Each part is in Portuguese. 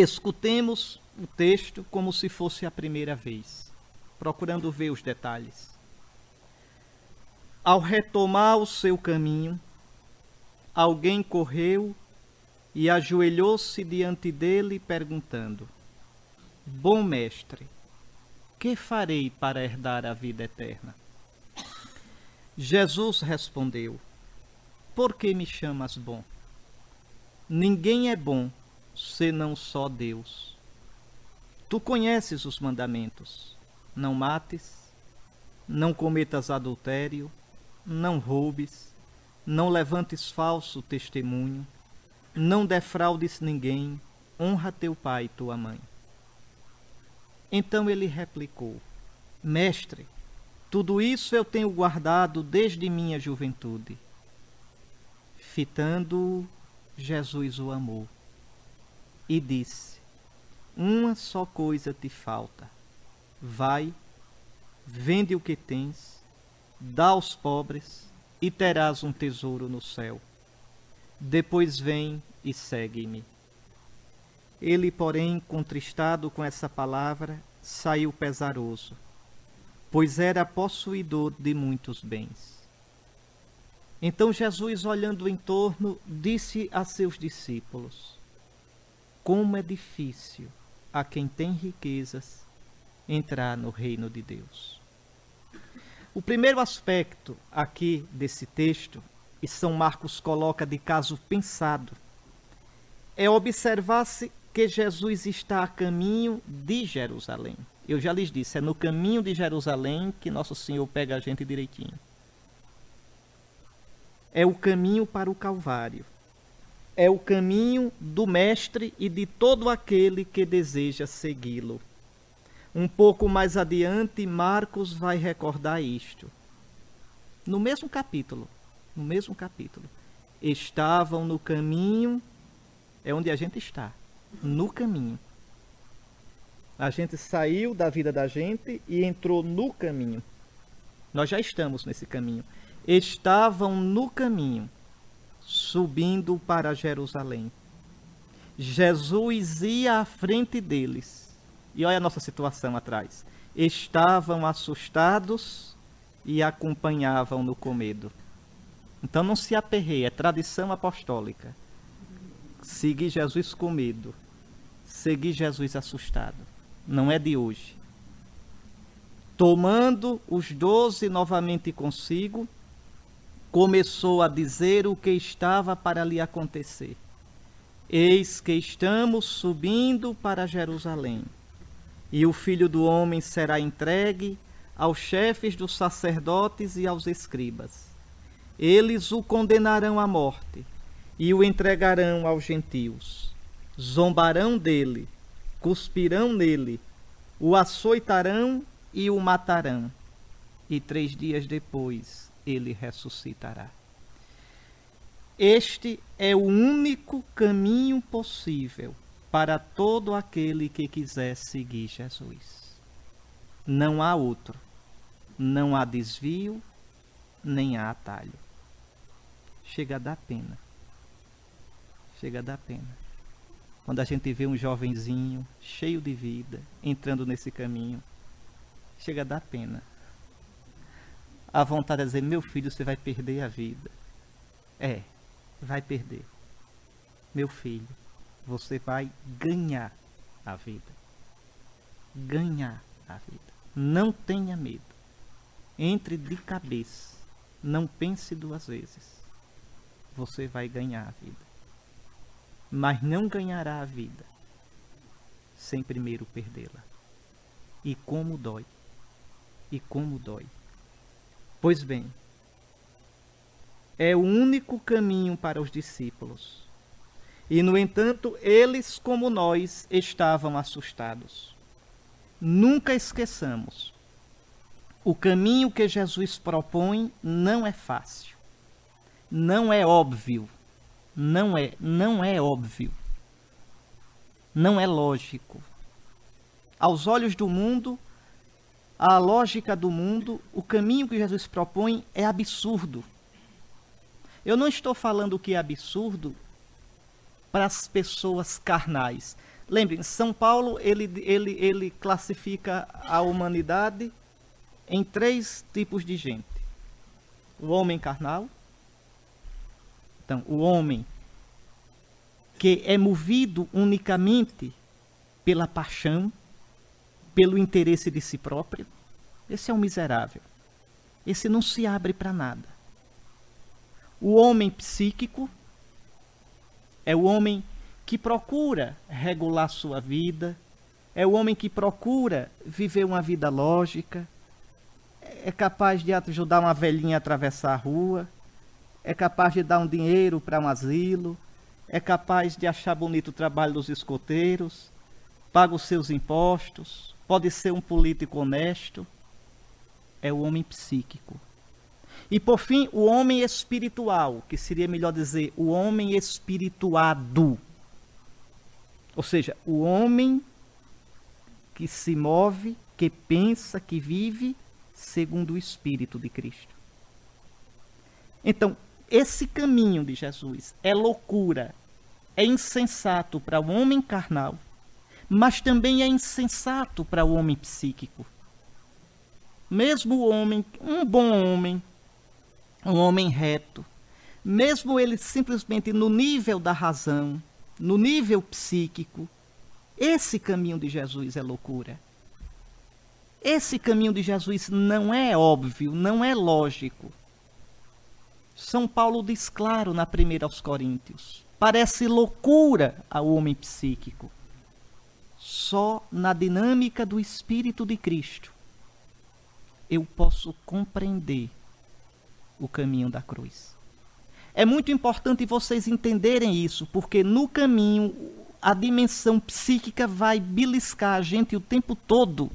Escutemos o texto como se fosse a primeira vez, procurando ver os detalhes. Ao retomar o seu caminho, alguém correu e ajoelhou-se diante dele, perguntando: Bom mestre, que farei para herdar a vida eterna? Jesus respondeu: Por que me chamas bom? Ninguém é bom senão só Deus. Tu conheces os mandamentos: não mates, não cometas adultério, não roubes, não levantes falso testemunho, não defraudes ninguém, honra teu pai e tua mãe. Então ele replicou: Mestre, tudo isso eu tenho guardado desde minha juventude. Fitando, Jesus o amou e disse: Uma só coisa te falta. Vai, vende o que tens, dá aos pobres e terás um tesouro no céu. Depois vem e segue-me. Ele, porém, contristado com essa palavra, saiu pesaroso, pois era possuidor de muitos bens. Então Jesus, olhando em torno, disse a seus discípulos: Como é difícil a quem tem riquezas entrar no reino de Deus. O primeiro aspecto aqui desse texto, e São Marcos coloca de caso pensado, é observar-se que Jesus está a caminho de Jerusalém. Eu já lhes disse, é no caminho de Jerusalém que Nosso Senhor pega a gente direitinho. É o caminho para o Calvário. É o caminho do Mestre e de todo aquele que deseja segui-lo. Um pouco mais adiante, Marcos vai recordar isto. No mesmo capítulo, no mesmo capítulo, estavam no caminho, é onde a gente está, no caminho. A gente saiu da vida da gente e entrou no caminho. Nós já estamos nesse caminho. Estavam no caminho, subindo para Jerusalém. Jesus ia à frente deles e olha a nossa situação atrás. Estavam assustados e acompanhavam-no com medo. Então não se aperreie, é tradição apostólica. Seguir Jesus com medo. Seguir Jesus assustado. Não é de hoje. Tomando os doze novamente consigo, começou a dizer o que estava para lhe acontecer. Eis que estamos subindo para Jerusalém e o filho do homem será entregue aos chefes dos sacerdotes e aos escribas. Eles o condenarão à morte e o entregarão aos gentios. Zombarão dele, cuspirão nele, o açoitarão e o matarão. E três dias depois ele ressuscitará. Este é o único caminho possível para todo aquele que quiser seguir Jesus. Não há outro, não há desvio, nem há atalho. Chega a dar pena. Chega a dar pena. Quando a gente vê um jovenzinho cheio de vida entrando nesse caminho, chega a dar pena. A vontade de dizer: meu filho, você vai perder a vida. É, vai perder. Meu filho, você vai ganhar a vida. Ganhar a vida. Não tenha medo. Entre de cabeça. Não pense duas vezes. Você vai ganhar a vida. Mas não ganhará a vida sem primeiro perdê-la. E como dói. E como dói. Pois bem, é o único caminho para os discípulos e, no entanto, eles, como nós, estavam assustados. Nunca esqueçamos: o caminho que Jesus propõe não é fácil, não é óbvio, não é, não é óbvio, não é lógico. Aos olhos do mundo, a lógica do mundo, o caminho que Jesus propõe é absurdo. Eu não estou falando que é absurdo para as pessoas carnais. Lembrem, São Paulo ele, ele, ele classifica a humanidade em três tipos de gente: o homem carnal, então, o homem que é movido unicamente pela paixão, pelo interesse de si próprio, esse é um miserável. Esse não se abre para nada. O homem psíquico é o homem que procura regular sua vida, é o homem que procura viver uma vida lógica, é capaz de ajudar uma velhinha a atravessar a rua, é capaz de dar um dinheiro para um asilo, é capaz de achar bonito o trabalho dos escoteiros, paga os seus impostos, pode ser um político honesto. É o homem psíquico. E por fim, o homem espiritual, que seria melhor dizer o homem espirituado. Ou seja, o homem que se move, que pensa, que vive segundo o Espírito de Cristo. Então, esse caminho de Jesus é loucura, é insensato para o homem carnal, mas também é insensato para o homem psíquico. Mesmo o homem, um bom homem, um homem reto, mesmo ele simplesmente no nível da razão, no nível psíquico, esse caminho de Jesus é loucura. Esse caminho de Jesus não é óbvio, não é lógico. São Paulo diz claro na primeira aos Coríntios: parece loucura ao homem psíquico. Só na dinâmica do Espírito de Cristo eu posso compreender o caminho da cruz. É muito importante vocês entenderem isso, porque no caminho a dimensão psíquica vai beliscar a gente o tempo todo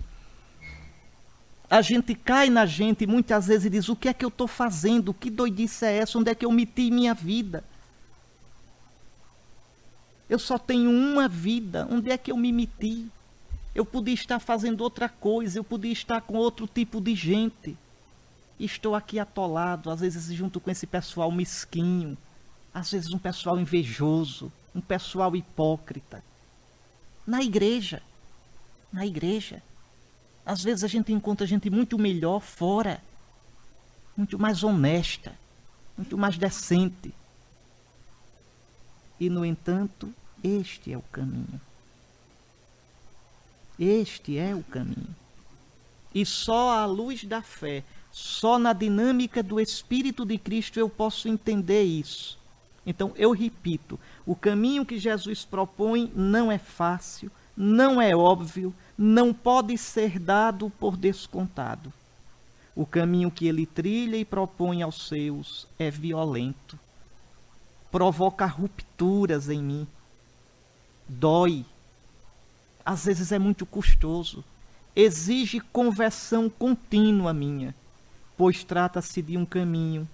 a gente cai na gente muitas vezes e diz: o que é que eu estou fazendo? Que doidice é essa? Onde é que eu meti minha vida? Eu só tenho uma vida. Onde é que eu me meti? Eu podia estar fazendo outra coisa, eu podia estar com outro tipo de gente. Estou aqui atolado, às vezes junto com esse pessoal mesquinho, às vezes um pessoal invejoso, um pessoal hipócrita. Na igreja. Na igreja. Às vezes a gente encontra gente muito melhor fora, muito mais honesta, muito mais decente. E, no entanto, este é o caminho. Este é o caminho. E só à luz da fé, só na dinâmica do Espírito de Cristo eu posso entender isso. Então, eu repito: o caminho que Jesus propõe não é fácil, não é óbvio, não pode ser dado por descontado. O caminho que ele trilha e propõe aos seus é violento, provoca rupturas em mim, dói, às vezes é muito custoso, exige conversão contínua minha, pois trata-se de um caminho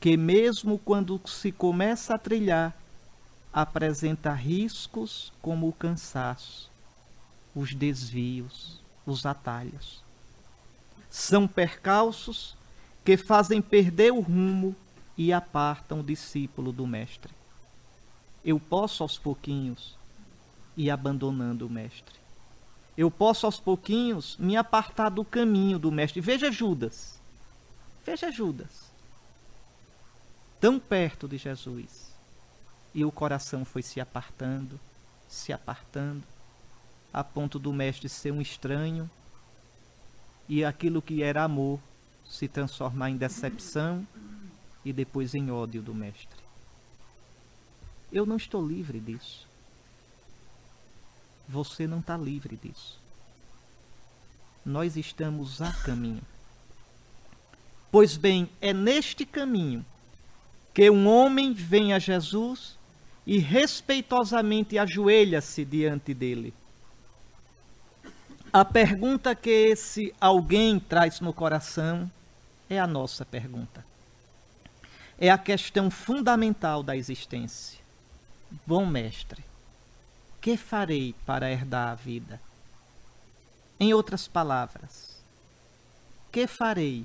que, mesmo quando se começa a trilhar, apresenta riscos como o cansaço os desvios, os atalhos. São percalços que fazem perder o rumo e apartam o discípulo do Mestre. Eu posso aos pouquinhos ir abandonando o Mestre. Eu posso aos pouquinhos me apartar do caminho do Mestre. Veja Judas. Veja Judas. Tão perto de Jesus. E o coração foi se apartando, se apartando a ponto do mestre ser um estranho e aquilo que era amor se transformar em decepção e depois em ódio do mestre. Eu não estou livre disso. Você não está livre disso. Nós estamos a caminho. Pois bem, é neste caminho que um homem vem a Jesus e respeitosamente ajoelha-se diante dele a pergunta que esse alguém traz no coração é a nossa pergunta. É a questão fundamental da existência. Bom mestre, que farei para herdar a vida? Em outras palavras, que farei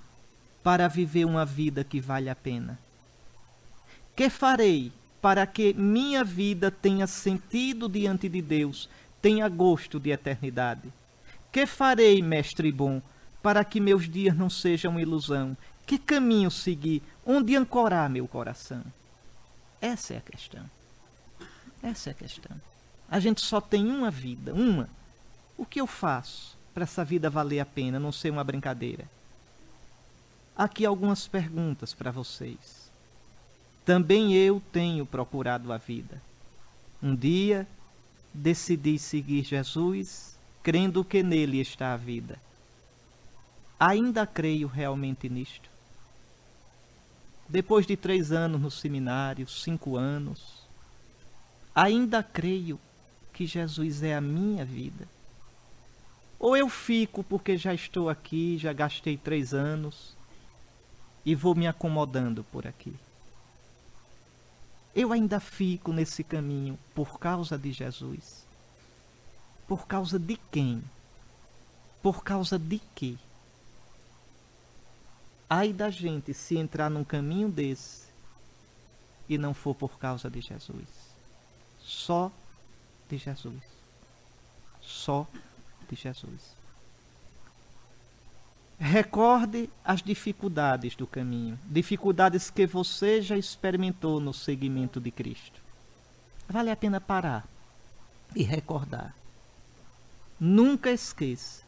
para viver uma vida que vale a pena? Que farei para que minha vida tenha sentido diante de Deus tenha gosto de eternidade. Que farei, mestre bom, para que meus dias não sejam ilusão? Que caminho seguir? Onde ancorar meu coração? Essa é a questão. Essa é a questão. A gente só tem uma vida, uma. O que eu faço para essa vida valer a pena, não ser uma brincadeira? Aqui algumas perguntas para vocês. Também eu tenho procurado a vida. Um dia decidi seguir Jesus, crendo que nele está a vida. Ainda creio realmente nisto. Depois de três anos no seminário, cinco anos, ainda creio que Jesus é a minha vida. Ou eu fico porque já estou aqui, já gastei três anos e vou me acomodando por aqui. Eu ainda fico nesse caminho por causa de Jesus. Por causa de quem? Por causa de quê? Ai da gente se entrar num caminho desse e não for por causa de Jesus. Só de Jesus. Só de Jesus. Recorde as dificuldades do caminho, dificuldades que você já experimentou no seguimento de Cristo. Vale a pena parar e recordar. Nunca esqueça: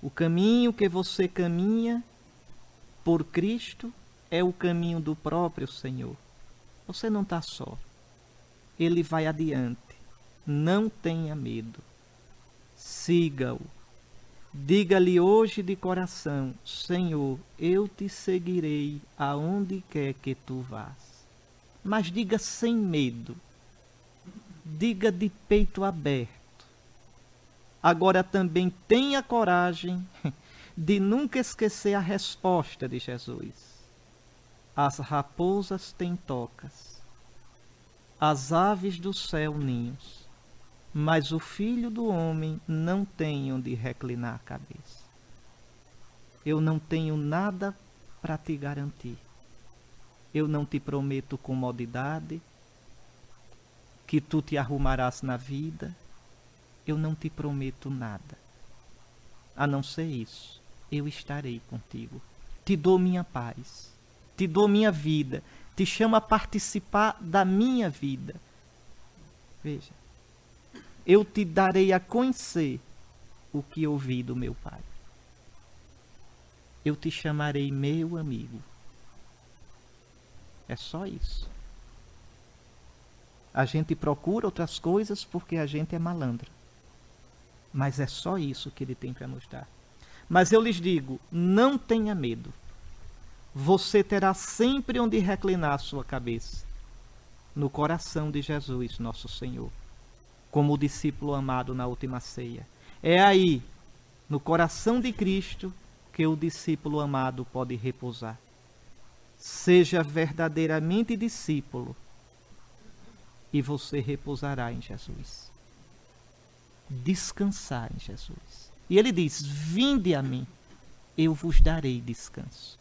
o caminho que você caminha por Cristo é o caminho do próprio Senhor. Você não está só. Ele vai adiante. Não tenha medo. Siga-o Diga-lhe hoje de coração: Senhor, eu te seguirei aonde quer que tu vás. Mas diga sem medo. Diga de peito aberto. Agora também tenha coragem de nunca esquecer a resposta de Jesus. As raposas têm tocas, as aves do céu ninhos mas o filho do homem não tem onde reclinar a cabeça. Eu não tenho nada para te garantir. Eu não te prometo comodidade, que tu te arrumarás na vida. Eu não te prometo nada. A não ser isso, eu estarei contigo. Te dou minha paz, te dou minha vida, te chamo a participar da minha vida. Veja, eu te darei a conhecer o que ouvi do meu Pai. Eu te chamarei meu amigo. É só isso. A gente procura outras coisas porque a gente é malandro. Mas é só isso que ele tem para nos dar. Mas eu lhes digo: não tenha medo. Você terá sempre onde reclinar a sua cabeça no coração de Jesus, nosso Senhor como o discípulo amado na última ceia. É aí, no coração de Cristo, que o discípulo amado pode repousar. Seja verdadeiramente discípulo e você repousará em Jesus. Descansar em Jesus. E ele diz: Vinde a mim, eu vos darei descanso.